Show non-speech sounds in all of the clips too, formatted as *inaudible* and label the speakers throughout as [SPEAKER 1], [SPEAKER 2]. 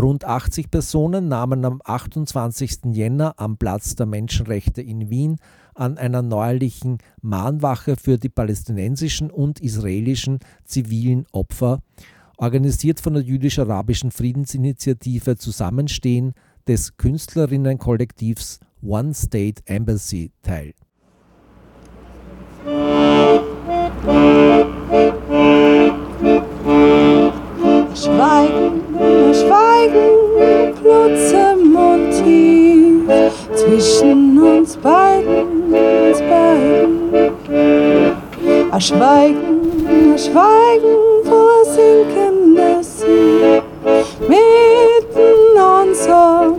[SPEAKER 1] Rund 80 Personen nahmen am 28. Jänner am Platz der Menschenrechte in Wien an einer neuerlichen Mahnwache für die palästinensischen und israelischen zivilen Opfer, organisiert von der jüdisch-arabischen Friedensinitiative Zusammenstehen des Künstlerinnenkollektivs One State Embassy teil.
[SPEAKER 2] Klotzem und tief zwischen uns beiden, uns beiden. Erschweigen, erschweigen vor sinkender See, mitten uns auf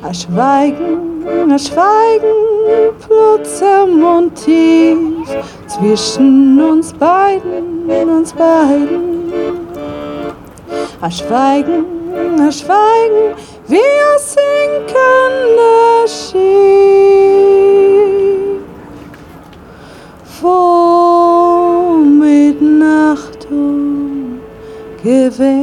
[SPEAKER 2] A Schweigen, a Schweigen, plutzem und tief zwischen uns beiden, uns beiden. A Schweigen, a Schweigen, wir sinken schief. vor Mitternacht gewählt.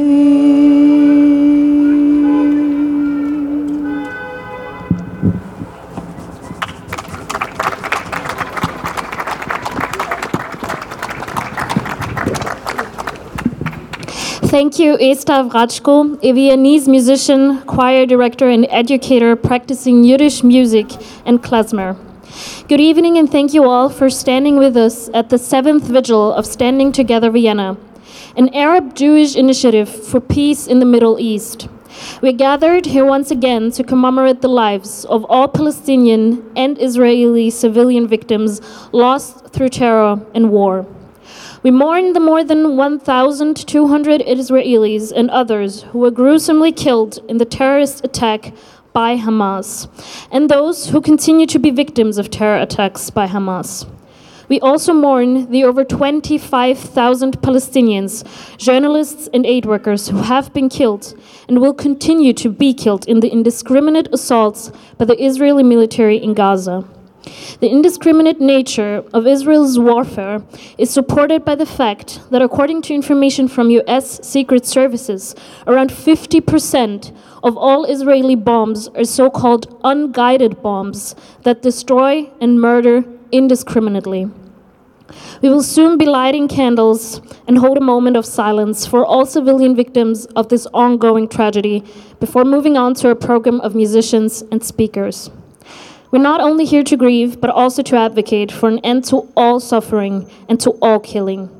[SPEAKER 3] Thank you, Esther Wratschko, a Viennese musician, choir director, and educator practicing Yiddish music and klezmer. Good evening, and thank you all for standing with us at the seventh vigil of Standing Together Vienna, an Arab Jewish initiative for peace in the Middle East. We're gathered here once again to commemorate the lives of all Palestinian and Israeli civilian victims lost through terror and war. We mourn the more than 1,200 Israelis and others who were gruesomely killed in the terrorist attack by Hamas and those who continue to be victims of terror attacks by Hamas. We also mourn the over 25,000 Palestinians, journalists, and aid workers who have been killed and will continue to be killed in the indiscriminate assaults by the Israeli military in Gaza. The indiscriminate nature of Israel's warfare is supported by the fact that, according to information from US Secret Services, around 50% of all Israeli bombs are so called unguided bombs that destroy and murder indiscriminately. We will soon be lighting candles and hold a moment of silence for all civilian victims of this ongoing tragedy before moving on to a program of musicians and speakers. We're not only here to grieve, but also to advocate for an end to all suffering and to all killing.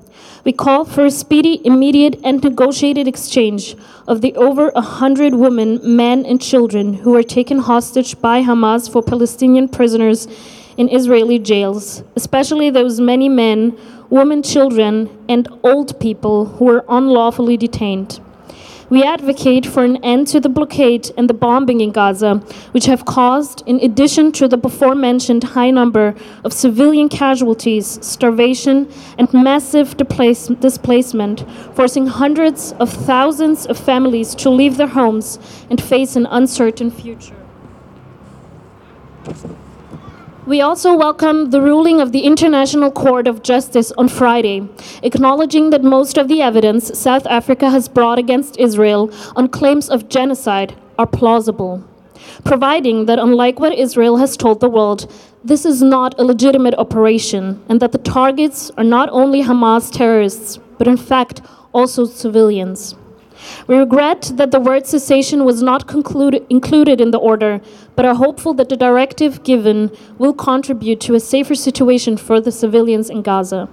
[SPEAKER 3] We call for a speedy, immediate, and negotiated exchange of the over 100 women, men, and children who were taken hostage by Hamas for Palestinian prisoners in Israeli jails, especially those many men, women, children, and old people who were unlawfully detained. We advocate for an end to the blockade and the bombing in Gaza, which have caused, in addition to the before mentioned high number of civilian casualties, starvation, and massive displacement, forcing hundreds of thousands of families to leave their homes and face an uncertain future. We also welcome the ruling of the International Court of Justice on Friday, acknowledging that most of the evidence South Africa has brought against Israel on claims of genocide are plausible, providing that, unlike what Israel has told the world, this is not a legitimate operation and that the targets are not only Hamas terrorists, but in fact also civilians. We regret that the word cessation was not included in the order, but are hopeful that the directive given will contribute to a safer situation for the civilians in Gaza.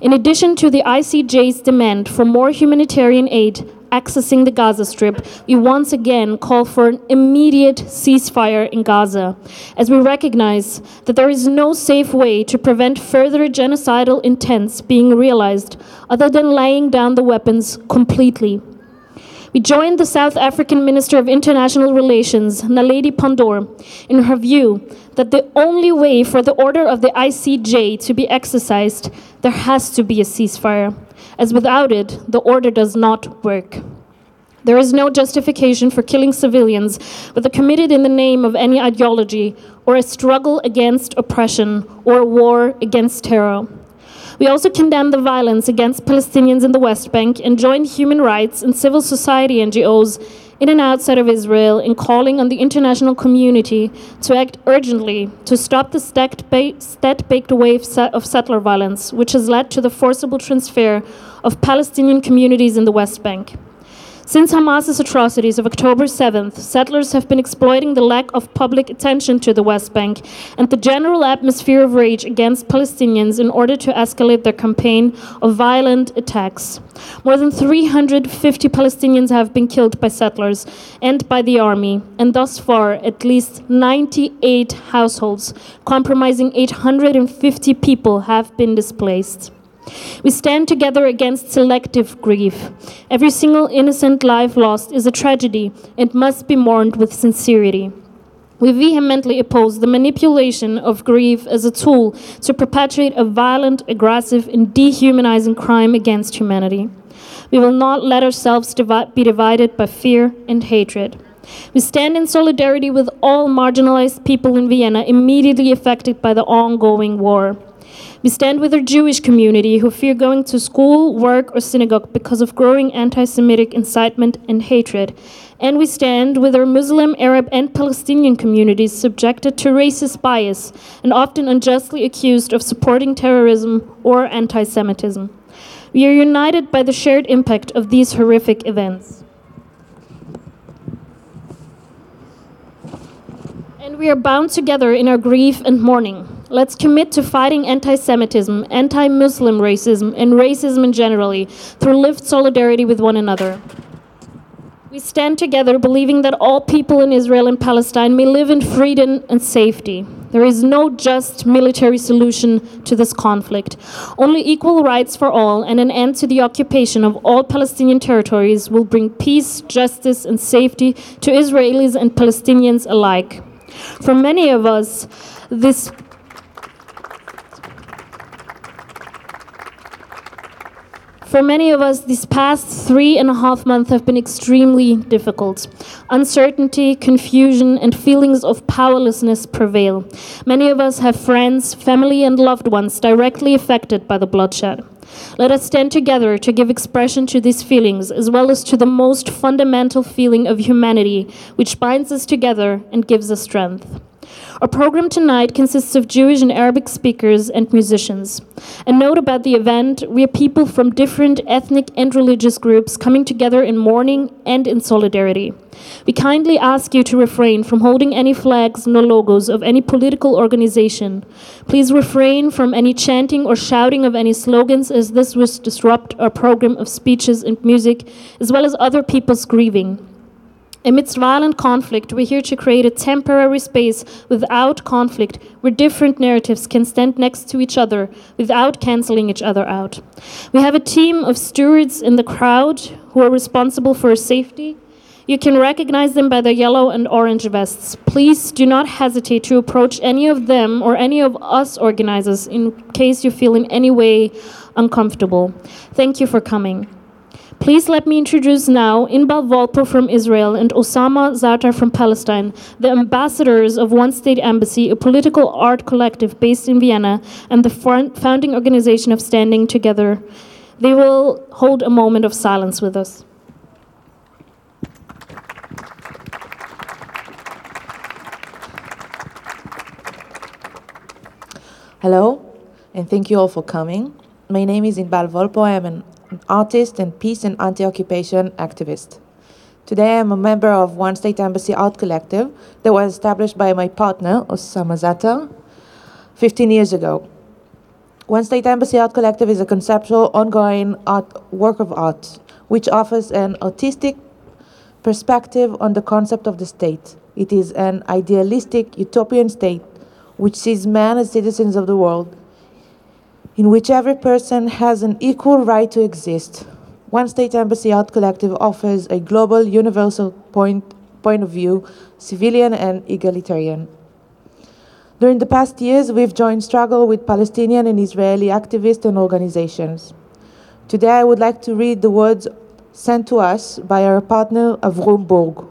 [SPEAKER 3] In addition to the ICJ's demand for more humanitarian aid accessing the Gaza Strip, we once again call for an immediate ceasefire in Gaza, as we recognize that there is no safe way to prevent further genocidal intents being realized other than laying down the weapons completely. We joined the South African Minister of International Relations, Naledi Pandor, in her view that the only way for the order of the ICJ to be exercised, there has to be a ceasefire, as without it, the order does not work. There is no justification for killing civilians whether committed in the name of any ideology or a struggle against oppression or a war against terror. We also condemn the violence against Palestinians in the West Bank and join human rights and civil society NGOs in and outside of Israel in calling on the international community to act urgently to stop the stacked baked wave of settler violence, which has led to the forcible transfer of Palestinian communities in the West Bank. Since Hamas's atrocities of October 7th, settlers have been exploiting the lack of public attention to the West Bank and the general atmosphere of rage against Palestinians in order to escalate their campaign of violent attacks. More than 350 Palestinians have been killed by settlers and by the army, and thus far, at least 98 households, comprising 850 people, have been displaced. We stand together against selective grief. Every single innocent life lost is a tragedy and must be mourned with sincerity. We vehemently oppose the manipulation of grief as a tool to perpetuate a violent, aggressive, and dehumanizing crime against humanity. We will not let ourselves be divided by fear and hatred. We stand in solidarity with all marginalized people in Vienna immediately affected by the ongoing war. We stand with our Jewish community who fear going to school, work, or synagogue because of growing anti Semitic incitement and hatred. And we stand with our Muslim, Arab, and Palestinian communities subjected to racist bias and often unjustly accused of supporting terrorism or anti Semitism. We are united by the shared impact of these horrific events. And we are bound together in our grief and mourning. Let's commit to fighting anti Semitism, anti Muslim racism, and racism in generally through lived solidarity with one another. We stand together believing that all people in Israel and Palestine may live in freedom and safety. There is no just military solution to this conflict. Only equal rights for all and an end to the occupation of all Palestinian territories will bring peace, justice, and safety to Israelis and Palestinians alike. For many of us, this For many of us, these past three and a half months have been extremely difficult. Uncertainty, confusion, and feelings of powerlessness prevail. Many of us have friends, family, and loved ones directly affected by the bloodshed. Let us stand together to give expression to these feelings, as well as to the most fundamental feeling of humanity, which binds us together and gives us strength. Our program tonight consists of Jewish and Arabic speakers and musicians. A note about the event we are people from different ethnic and religious groups coming together in mourning and in solidarity. We kindly ask you to refrain from holding any flags nor logos of any political organization. Please refrain from any chanting or shouting of any slogans, as this would disrupt our program of speeches and music, as well as other people's grieving. Amidst violent conflict, we're here to create a temporary space without conflict where different narratives can stand next to each other without canceling each other out. We have a team of stewards in the crowd who are responsible for safety. You can recognize them by their yellow and orange vests. Please do not hesitate to approach any of them or any of us organizers in case you feel in any way uncomfortable. Thank you for coming. Please let me introduce now Inbal Volpo from Israel and Osama Zatar from Palestine, the ambassadors of One State Embassy, a political art collective based in Vienna, and the founding organization of Standing Together. They will hold a moment of silence with us.
[SPEAKER 4] Hello, and thank you all for coming. My name is Inbal Volpo. I am an an artist and peace and anti-occupation activist. Today I'm a member of One State Embassy Art Collective that was established by my partner, Osama Zatar, 15 years ago. One State Embassy Art Collective is a conceptual, ongoing art, work of art which offers an artistic perspective on the concept of the state. It is an idealistic utopian state which sees man as citizens of the world in which every person has an equal right to exist. One State Embassy Art Collective offers a global, universal point, point of view, civilian and egalitarian. During the past years, we've joined struggle with Palestinian and Israeli activists and organizations. Today, I would like to read the words sent to us by our partner Avrum Burg.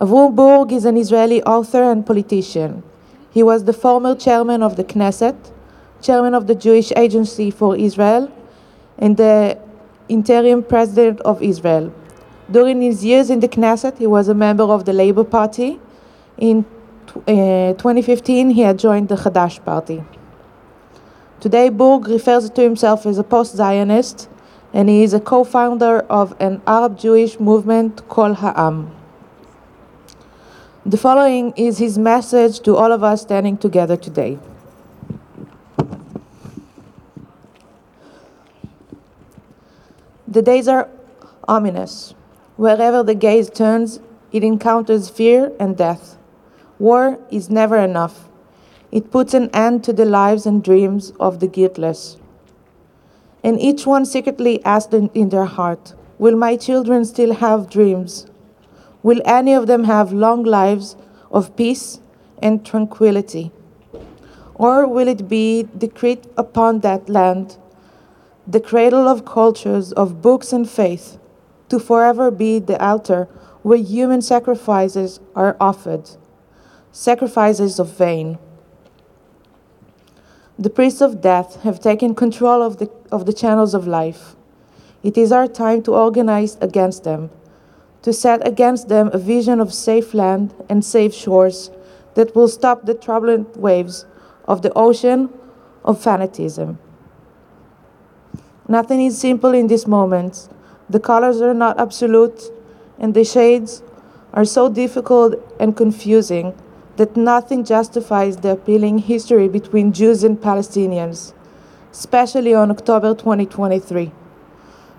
[SPEAKER 4] Avrum Burg is an Israeli author and politician. He was the former chairman of the Knesset, chairman of the Jewish Agency for Israel, and the interim president of Israel. During his years in the Knesset, he was a member of the Labour Party. In uh, 2015, he had joined the Hadash Party. Today, Burg refers to himself as a post Zionist, and he is a co founder of an Arab Jewish movement, called Ha'am. The following is his message to all of us standing together today. The days are ominous. Wherever the gaze turns, it encounters fear and death. War is never enough. It puts an end to the lives and dreams of the guiltless. And each one secretly asks in their heart Will my children still have dreams? Will any of them have long lives of peace and tranquility? Or will it be decreed upon that land the cradle of cultures, of books and faith, to forever be the altar where human sacrifices are offered, sacrifices of vain. The priests of death have taken control of the, of the channels of life. It is our time to organize against them, to set against them a vision of safe land and safe shores that will stop the troubling waves of the ocean of fanatism. Nothing is simple in this moment. The colors are not absolute, and the shades are so difficult and confusing that nothing justifies the appealing history between Jews and Palestinians, especially on October 2023.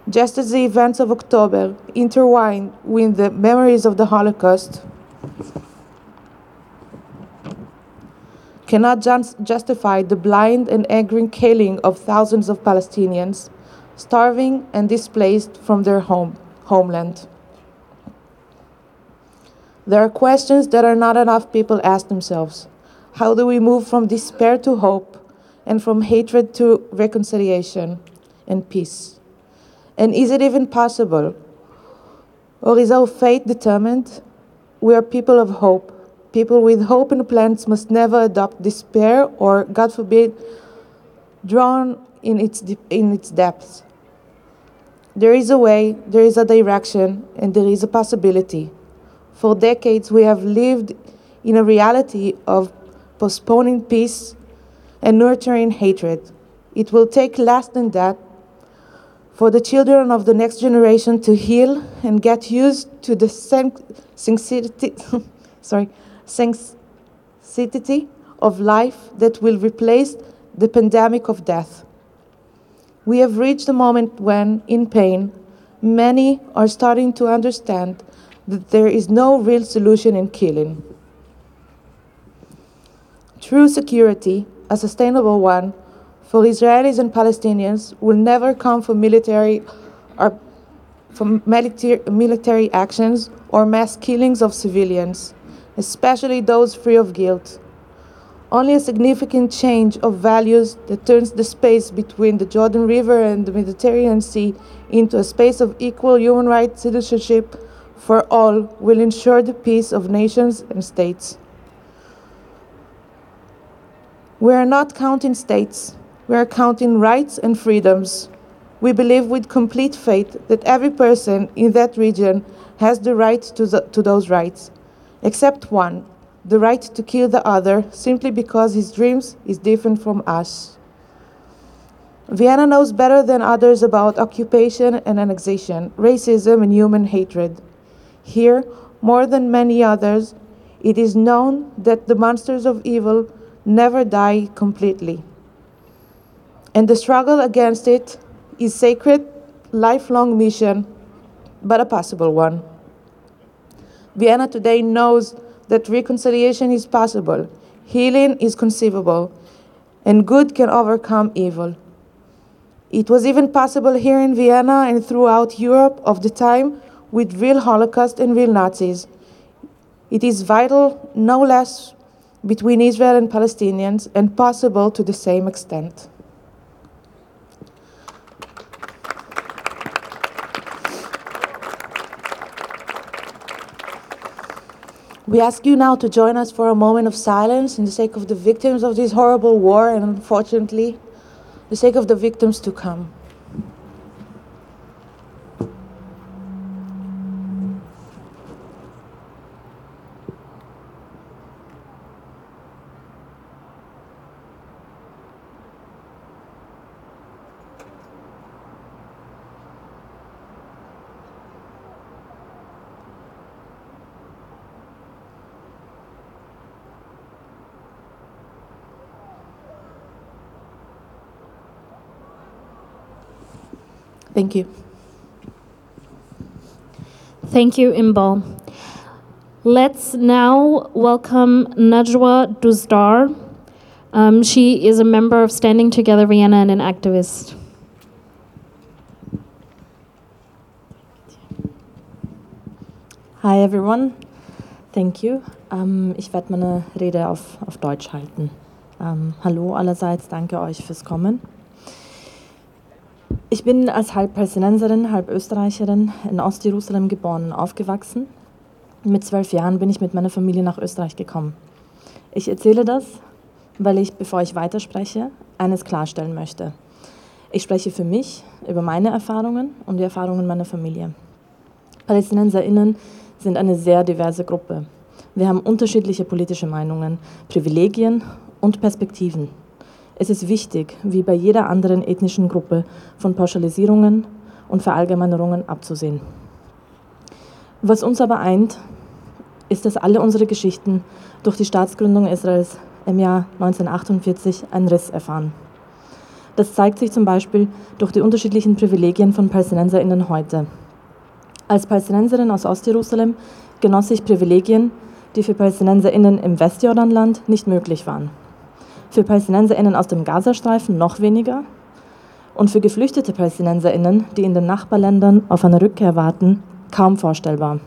[SPEAKER 4] Just as the events of October intertwine with the memories of the Holocaust, cannot justify the blind and angry killing of thousands of Palestinians, starving and displaced from their home, homeland. There are questions that are not enough people ask themselves. How do we move from despair to hope and from hatred to reconciliation and peace? And is it even possible? Or is our fate determined? We are people of hope, People with hope and plans must never adopt despair or, God forbid, drown in its, de- in its depths. There is a way, there is a direction, and there is a possibility. For decades, we have lived in a reality of postponing peace and nurturing hatred. It will take less than that for the children of the next generation to heal and get used to the sen- sincerity, *laughs* sorry, sanctity of life that will replace the pandemic of death. We have reached a moment when, in pain, many are starting to understand that there is no real solution in killing. True security, a sustainable one, for Israelis and Palestinians will never come from military or from military actions or mass killings of civilians especially those free of guilt. Only a significant change of values that turns the space between the Jordan River and the Mediterranean Sea into a space of equal human rights citizenship for all will ensure the peace of nations and states. We are not counting states, we are counting rights and freedoms. We believe with complete faith that every person in that region has the right to, the, to those rights except one, the right to kill the other simply because his dreams is different from us. Vienna knows better than others about occupation and annexation, racism and human hatred. Here, more than many others, it is known that the monsters of evil never die completely. And the struggle against it is sacred, lifelong mission, but a possible one. Vienna today knows that reconciliation is possible, healing is conceivable, and good can overcome evil. It was even possible here in Vienna and throughout Europe of the time with real Holocaust and real Nazis. It is vital, no less, between Israel and Palestinians and possible to the same extent. We ask you now to join us for a moment of silence in the sake of the victims of this horrible war and unfortunately, the sake of the victims to come. Thank you.
[SPEAKER 3] Thank you, Inbal. Let's now welcome Najwa Duzdar. Um, she is a member of Standing Together Vienna and an activist.
[SPEAKER 5] Hi everyone, thank you. Um, ich werde meine Rede auf, auf Deutsch halten. Um, hallo allerseits, danke euch fürs Kommen. Ich bin als halb Palästinenserin, halb Österreicherin in Ostjerusalem geboren und aufgewachsen. Mit zwölf Jahren bin ich mit meiner Familie nach Österreich gekommen. Ich erzähle das, weil ich, bevor ich weiterspreche, eines klarstellen möchte. Ich spreche für mich, über meine Erfahrungen und die Erfahrungen meiner Familie. PalästinenserInnen sind eine sehr diverse Gruppe. Wir haben unterschiedliche politische Meinungen, Privilegien und Perspektiven. Es ist wichtig, wie bei jeder anderen ethnischen Gruppe, von Pauschalisierungen und Verallgemeinerungen abzusehen. Was uns aber eint, ist, dass alle unsere Geschichten durch die Staatsgründung Israels im Jahr 1948 einen Riss erfahren. Das zeigt sich zum Beispiel durch die unterschiedlichen Privilegien von PalästinenserInnen heute. Als Palästinenserin aus Ostjerusalem genoss ich Privilegien, die für PalästinenserInnen im Westjordanland nicht möglich waren für PalästinenserInnen aus dem Gazastreifen noch weniger und für geflüchtete PalästinenserInnen, die in den Nachbarländern auf eine Rückkehr warten, kaum vorstellbar.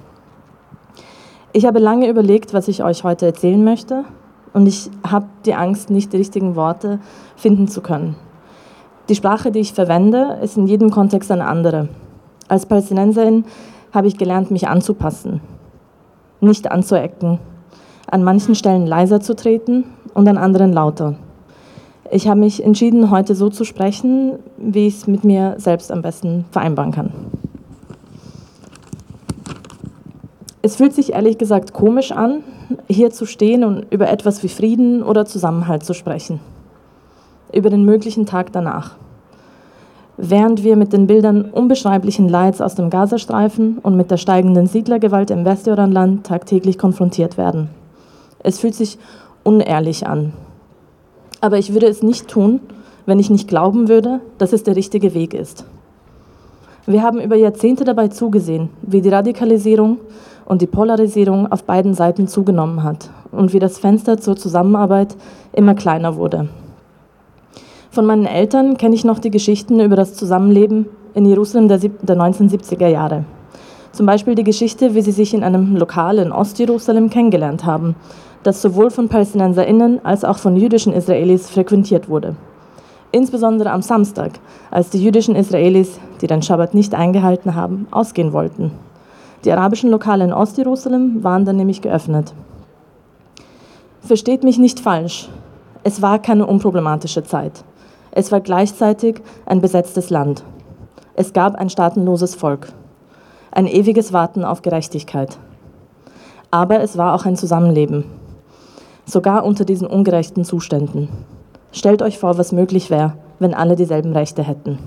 [SPEAKER 5] Ich habe lange überlegt, was ich euch heute erzählen möchte und ich habe die Angst, nicht die richtigen Worte finden zu können. Die Sprache, die ich verwende, ist in jedem Kontext eine andere. Als Palästinenserin habe ich gelernt, mich anzupassen, nicht anzuecken, an manchen Stellen leiser zu treten und an anderen lauter. Ich habe mich entschieden, heute so zu sprechen, wie ich es mit mir selbst am besten vereinbaren kann. Es fühlt sich ehrlich gesagt komisch an, hier zu stehen und über etwas wie Frieden oder Zusammenhalt zu sprechen. Über den möglichen Tag danach. Während wir mit den Bildern unbeschreiblichen Leids aus dem Gazastreifen und mit der steigenden Siedlergewalt im Westjordanland tagtäglich konfrontiert werden. Es fühlt sich unehrlich an. Aber ich würde es nicht tun, wenn ich nicht glauben würde, dass es der richtige Weg ist. Wir haben über Jahrzehnte dabei zugesehen, wie die Radikalisierung und die Polarisierung auf beiden Seiten zugenommen hat und wie das Fenster zur Zusammenarbeit immer kleiner wurde. Von meinen Eltern kenne ich noch die Geschichten über das Zusammenleben in Jerusalem der, der 1970er Jahre. Zum Beispiel die Geschichte, wie sie sich in einem Lokal in Ostjerusalem kennengelernt haben, das sowohl von PalästinenserInnen als auch von jüdischen Israelis frequentiert wurde. Insbesondere am Samstag, als die jüdischen Israelis, die den Schabbat nicht eingehalten haben, ausgehen wollten. Die arabischen Lokale in Ostjerusalem waren dann nämlich geöffnet. Versteht mich nicht falsch, es war keine unproblematische Zeit. Es war gleichzeitig ein besetztes Land. Es gab ein staatenloses Volk. Ein ewiges Warten auf Gerechtigkeit. Aber es war auch ein Zusammenleben sogar unter diesen ungerechten Zuständen. Stellt euch vor, was möglich wäre, wenn alle dieselben Rechte hätten.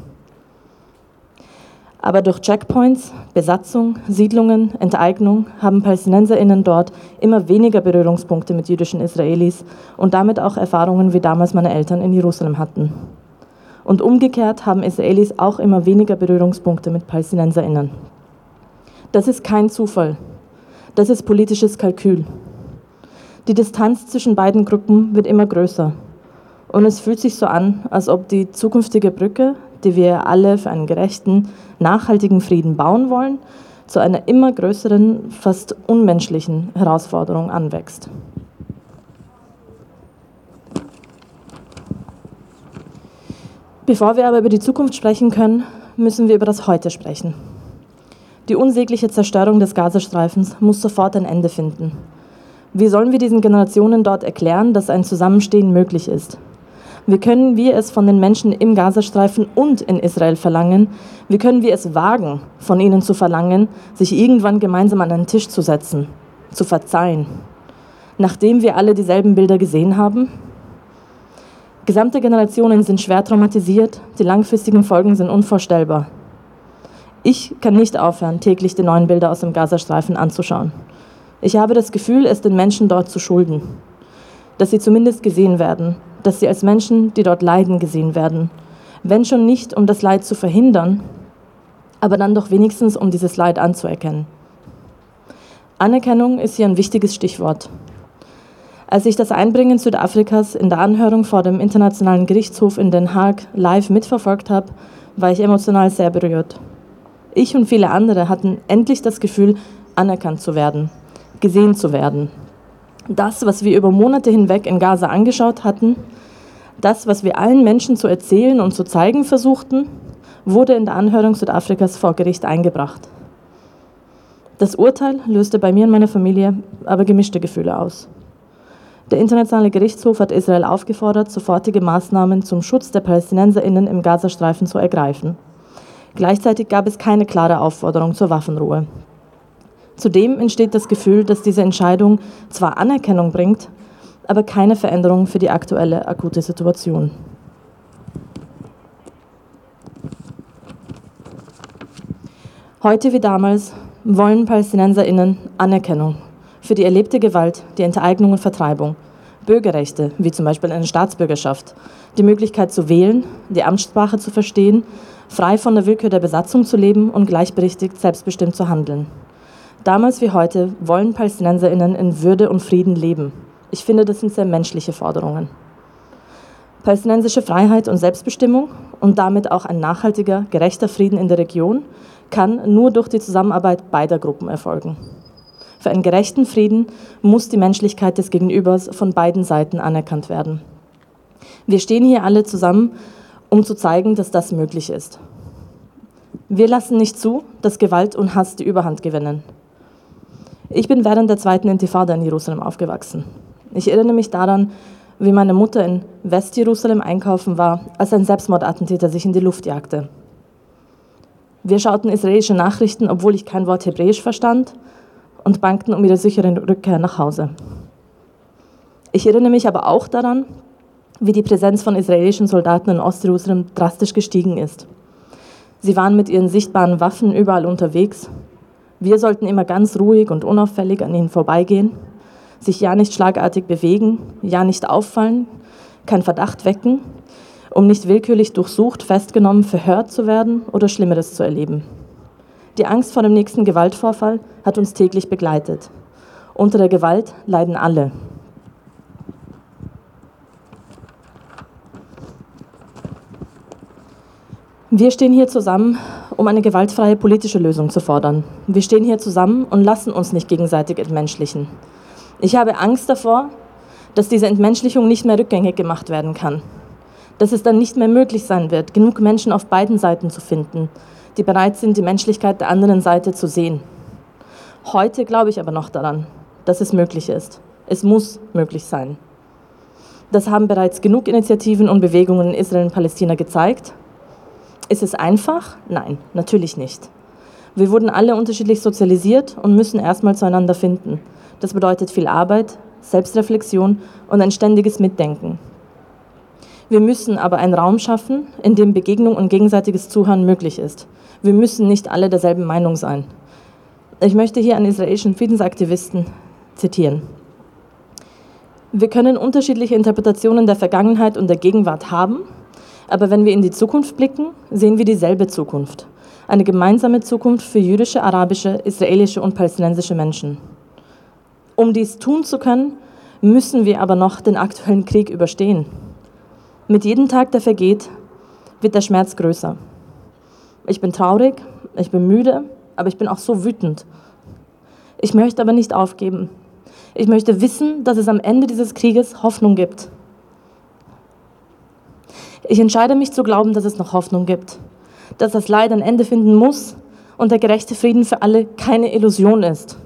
[SPEAKER 5] Aber durch Checkpoints, Besatzung, Siedlungen, Enteignung haben Palästinenserinnen dort immer weniger Berührungspunkte mit jüdischen Israelis und damit auch Erfahrungen, wie damals meine Eltern in Jerusalem hatten. Und umgekehrt haben Israelis auch immer weniger Berührungspunkte mit Palästinenserinnen. Das ist kein Zufall. Das ist politisches Kalkül. Die Distanz zwischen beiden Gruppen wird immer größer. Und es fühlt sich so an, als ob die zukünftige Brücke, die wir alle für einen gerechten, nachhaltigen Frieden bauen wollen, zu einer immer größeren, fast unmenschlichen Herausforderung anwächst. Bevor wir aber über die Zukunft sprechen können, müssen wir über das Heute sprechen. Die unsägliche Zerstörung des Gazastreifens muss sofort ein Ende finden. Wie sollen wir diesen Generationen dort erklären, dass ein Zusammenstehen möglich ist? Wie können wir es von den Menschen im Gazastreifen und in Israel verlangen? Wie können wir es wagen, von ihnen zu verlangen, sich irgendwann gemeinsam an einen Tisch zu setzen, zu verzeihen, nachdem wir alle dieselben Bilder gesehen haben? Gesamte Generationen sind schwer traumatisiert, die langfristigen Folgen sind unvorstellbar. Ich kann nicht aufhören, täglich die neuen Bilder aus dem Gazastreifen anzuschauen. Ich habe das Gefühl, es den Menschen dort zu schulden. Dass sie zumindest gesehen werden, dass sie als Menschen, die dort leiden, gesehen werden. Wenn schon nicht, um das Leid zu verhindern, aber dann doch wenigstens, um dieses Leid anzuerkennen. Anerkennung ist hier ein wichtiges Stichwort. Als ich das Einbringen Südafrikas in der Anhörung vor dem Internationalen Gerichtshof in Den Haag live mitverfolgt habe, war ich emotional sehr berührt. Ich und viele andere hatten endlich das Gefühl, anerkannt zu werden gesehen zu werden. Das, was wir über Monate hinweg in Gaza angeschaut hatten, das, was wir allen Menschen zu erzählen und zu zeigen versuchten, wurde in der Anhörung Südafrikas vor Gericht eingebracht. Das Urteil löste bei mir und meiner Familie aber gemischte Gefühle aus. Der Internationale Gerichtshof hat Israel aufgefordert, sofortige Maßnahmen zum Schutz der Palästinenserinnen im Gazastreifen zu ergreifen. Gleichzeitig gab es keine klare Aufforderung zur Waffenruhe. Zudem entsteht das Gefühl, dass diese Entscheidung zwar Anerkennung bringt, aber keine Veränderung für die aktuelle akute Situation. Heute wie damals wollen Palästinenserinnen Anerkennung für die erlebte Gewalt, die Enteignung und Vertreibung, Bürgerrechte, wie zum Beispiel eine Staatsbürgerschaft, die Möglichkeit zu wählen, die Amtssprache zu verstehen, frei von der Willkür der Besatzung zu leben und gleichberechtigt selbstbestimmt zu handeln. Damals wie heute wollen PalästinenserInnen in Würde und Frieden leben. Ich finde, das sind sehr menschliche Forderungen. Palästinensische Freiheit und Selbstbestimmung und damit auch ein nachhaltiger, gerechter Frieden in der Region kann nur durch die Zusammenarbeit beider Gruppen erfolgen. Für einen gerechten Frieden muss die Menschlichkeit des Gegenübers von beiden Seiten anerkannt werden. Wir stehen hier alle zusammen, um zu zeigen, dass das möglich ist. Wir lassen nicht zu, dass Gewalt und Hass die Überhand gewinnen. Ich bin während der zweiten Intifada in Jerusalem aufgewachsen. Ich erinnere mich daran, wie meine Mutter in Westjerusalem einkaufen war, als ein Selbstmordattentäter sich in die Luft jagte. Wir schauten israelische Nachrichten, obwohl ich kein Wort Hebräisch verstand, und bangten um ihre sichere Rückkehr nach Hause. Ich erinnere mich aber auch daran, wie die Präsenz von israelischen Soldaten in Ostjerusalem drastisch gestiegen ist. Sie waren mit ihren sichtbaren Waffen überall unterwegs wir sollten immer ganz ruhig und unauffällig an ihnen vorbeigehen, sich ja nicht schlagartig bewegen, ja nicht auffallen, kein Verdacht wecken, um nicht willkürlich durchsucht, festgenommen, verhört zu werden oder Schlimmeres zu erleben. Die Angst vor dem nächsten Gewaltvorfall hat uns täglich begleitet. Unter der Gewalt leiden alle. Wir stehen hier zusammen um eine gewaltfreie politische Lösung zu fordern. Wir stehen hier zusammen und lassen uns nicht gegenseitig entmenschlichen. Ich habe Angst davor, dass diese Entmenschlichung nicht mehr rückgängig gemacht werden kann. Dass es dann nicht mehr möglich sein wird, genug Menschen auf beiden Seiten zu finden, die bereit sind, die Menschlichkeit der anderen Seite zu sehen. Heute glaube ich aber noch daran, dass es möglich ist. Es muss möglich sein. Das haben bereits genug Initiativen und Bewegungen in Israel und Palästina gezeigt. Ist es einfach? Nein, natürlich nicht. Wir wurden alle unterschiedlich sozialisiert und müssen erstmal zueinander finden. Das bedeutet viel Arbeit, Selbstreflexion und ein ständiges Mitdenken. Wir müssen aber einen Raum schaffen, in dem Begegnung und gegenseitiges Zuhören möglich ist. Wir müssen nicht alle derselben Meinung sein. Ich möchte hier einen israelischen Friedensaktivisten zitieren. Wir können unterschiedliche Interpretationen der Vergangenheit und der Gegenwart haben, aber wenn wir in die Zukunft blicken, sehen wir dieselbe Zukunft. Eine gemeinsame Zukunft für jüdische, arabische, israelische und palästinensische Menschen. Um dies tun zu können, müssen wir aber noch den aktuellen Krieg überstehen. Mit jedem Tag, der vergeht, wird der Schmerz größer. Ich bin traurig, ich bin müde, aber ich bin auch so wütend. Ich möchte aber nicht aufgeben. Ich möchte wissen, dass es am Ende dieses Krieges Hoffnung gibt. Ich entscheide mich zu glauben, dass es noch Hoffnung gibt, dass das Leid ein Ende finden muss und der gerechte Frieden für alle keine Illusion ist.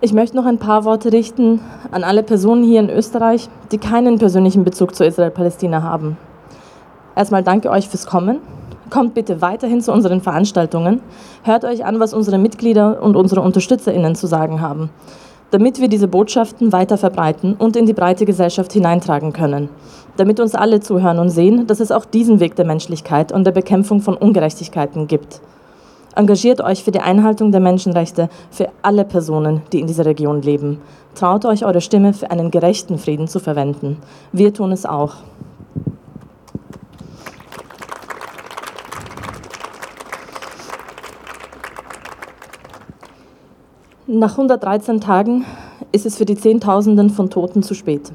[SPEAKER 5] Ich möchte noch ein paar Worte richten an alle Personen hier in Österreich, die keinen persönlichen Bezug zu Israel-Palästina haben. Erstmal danke euch fürs Kommen. Kommt bitte weiterhin zu unseren Veranstaltungen. Hört euch an, was unsere Mitglieder und unsere UnterstützerInnen zu sagen haben, damit wir diese Botschaften weiter verbreiten und in die breite Gesellschaft hineintragen können. Damit uns alle zuhören und sehen, dass es auch diesen Weg der Menschlichkeit und der Bekämpfung von Ungerechtigkeiten gibt. Engagiert euch für die Einhaltung der Menschenrechte für alle Personen, die in dieser Region leben. Traut euch, eure Stimme für einen gerechten Frieden zu verwenden. Wir tun es auch. Nach 113 Tagen ist es für die Zehntausenden von Toten zu spät.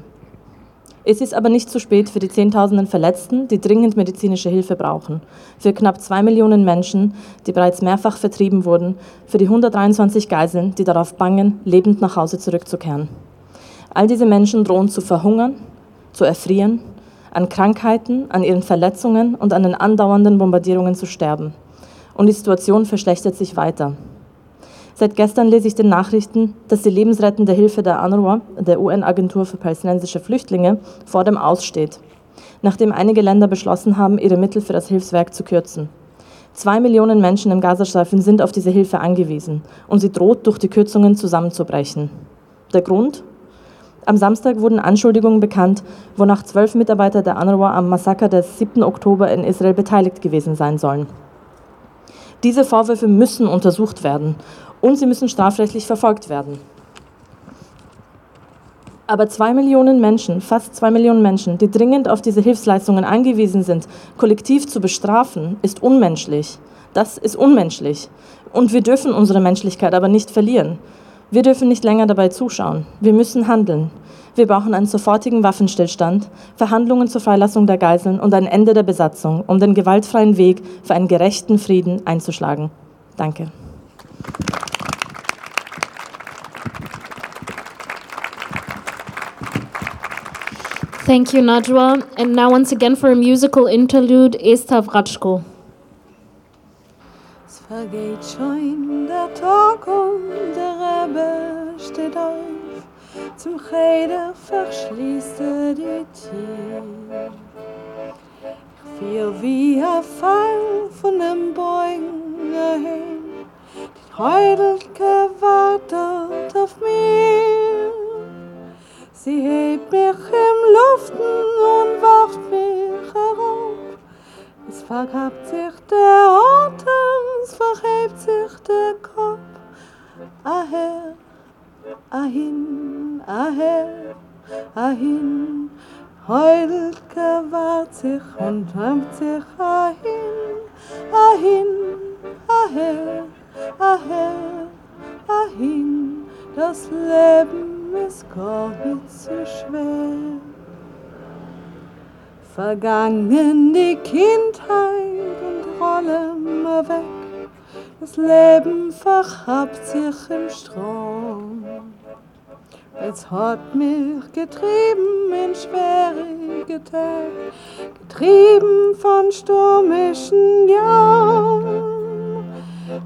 [SPEAKER 5] Es ist aber nicht zu spät für die Zehntausenden Verletzten, die dringend medizinische Hilfe brauchen, für knapp zwei Millionen Menschen, die bereits mehrfach vertrieben wurden, für die 123 Geiseln, die darauf bangen, lebend nach Hause zurückzukehren. All diese Menschen drohen zu verhungern, zu erfrieren, an Krankheiten, an ihren Verletzungen und an den andauernden Bombardierungen zu sterben. Und die Situation verschlechtert sich weiter. Seit gestern lese ich den Nachrichten, dass die lebensrettende Hilfe der UNRWA, der UN-Agentur für palästinensische Flüchtlinge, vor dem Aussteht, nachdem einige Länder beschlossen haben, ihre Mittel für das Hilfswerk zu kürzen. Zwei Millionen Menschen im Gazastreifen sind auf diese Hilfe angewiesen und sie droht durch die Kürzungen zusammenzubrechen. Der Grund? Am Samstag wurden Anschuldigungen bekannt, wonach zwölf Mitarbeiter der UNRWA am Massaker des 7. Oktober in Israel beteiligt gewesen sein sollen. Diese Vorwürfe müssen untersucht werden und sie müssen strafrechtlich verfolgt werden. Aber zwei Millionen Menschen, fast zwei Millionen Menschen, die dringend auf diese Hilfsleistungen angewiesen sind, kollektiv zu bestrafen, ist unmenschlich. Das ist unmenschlich. Und wir dürfen unsere Menschlichkeit aber nicht verlieren. Wir dürfen nicht länger dabei zuschauen. Wir müssen handeln. Wir brauchen einen sofortigen Waffenstillstand, Verhandlungen zur Freilassung der Geiseln und ein Ende der Besatzung, um den gewaltfreien Weg für einen gerechten Frieden einzuschlagen. Danke.
[SPEAKER 3] Thank you, Najwa. And now, once again, for a musical interlude, Esther
[SPEAKER 2] Wratschko. zum Cheder verschließt er die Tür. Ich fiel wie ein Fall von dem die wartet auf Sie hebt mich im Luften und wacht mich herab. Es vergabt sich der Atem, es verhebt sich der Kopf. Aher, ahin, aher, ahin. Heult gewahrt sich und träumt sich ahin, ahin, aher, aher, ahin. Das Leben Hitze schwer. Vergangen die Kindheit und rollen wir weg, das Leben verhabt sich im Strom. Es hat mich getrieben in schwierige Tage, getrieben von stürmischen Jahren,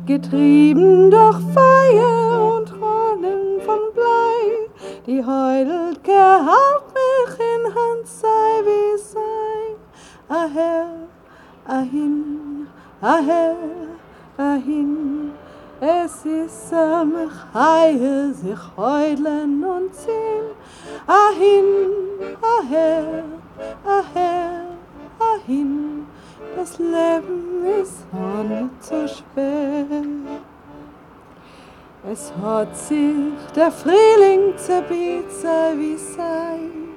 [SPEAKER 2] getrieben durch Feuer und Rollen von Blei die heudelt gehabt mich in Hand sei wie sei. Aher, ahin, aher, ahin. Es ist am Heil, sich heulen und ziehen. Ahin, aher, aher, ahin. Das Leben ist ohne zu spät. Es hat sich der Frühling zerbietzer wie sein,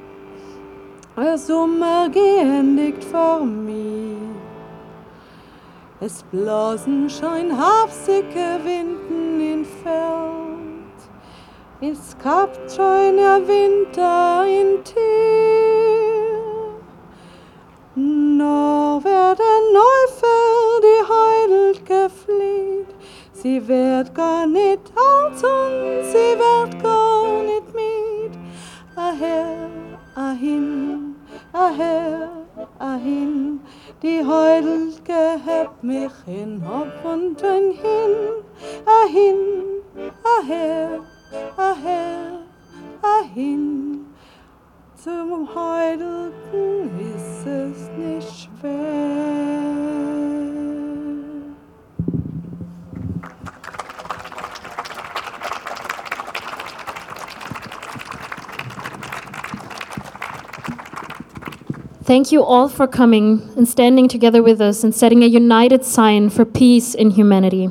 [SPEAKER 2] der Sommer geendigt vor mir. Es blasen schon hafsige Winden in Feld, es kapt schon der Winter in Tier. Noch werden Neufeld sie wird gar nicht und sie wird gar nicht mit. Aher, ahin, aher, ahin, die Heudel gehebt mich hin, Hop und in hin. Ahin, aher, aher, ahin, zum Heudel
[SPEAKER 3] Thank you all for coming and standing together with us and setting a united sign for peace in humanity.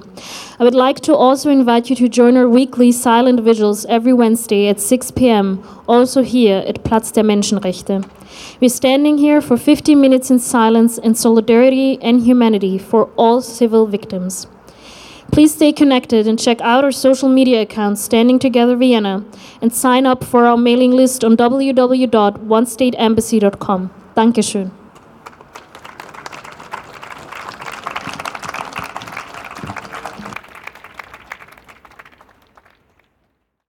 [SPEAKER 3] I would like to also invite you to join our weekly silent vigils every Wednesday at 6 p.m., also here at Platz der Menschenrechte. We're standing here for 15 minutes in silence and solidarity and humanity for all civil victims. Please stay connected and check out our social media accounts Standing Together Vienna and sign up for our mailing list on www.onestateembassy.com. Dankeschön.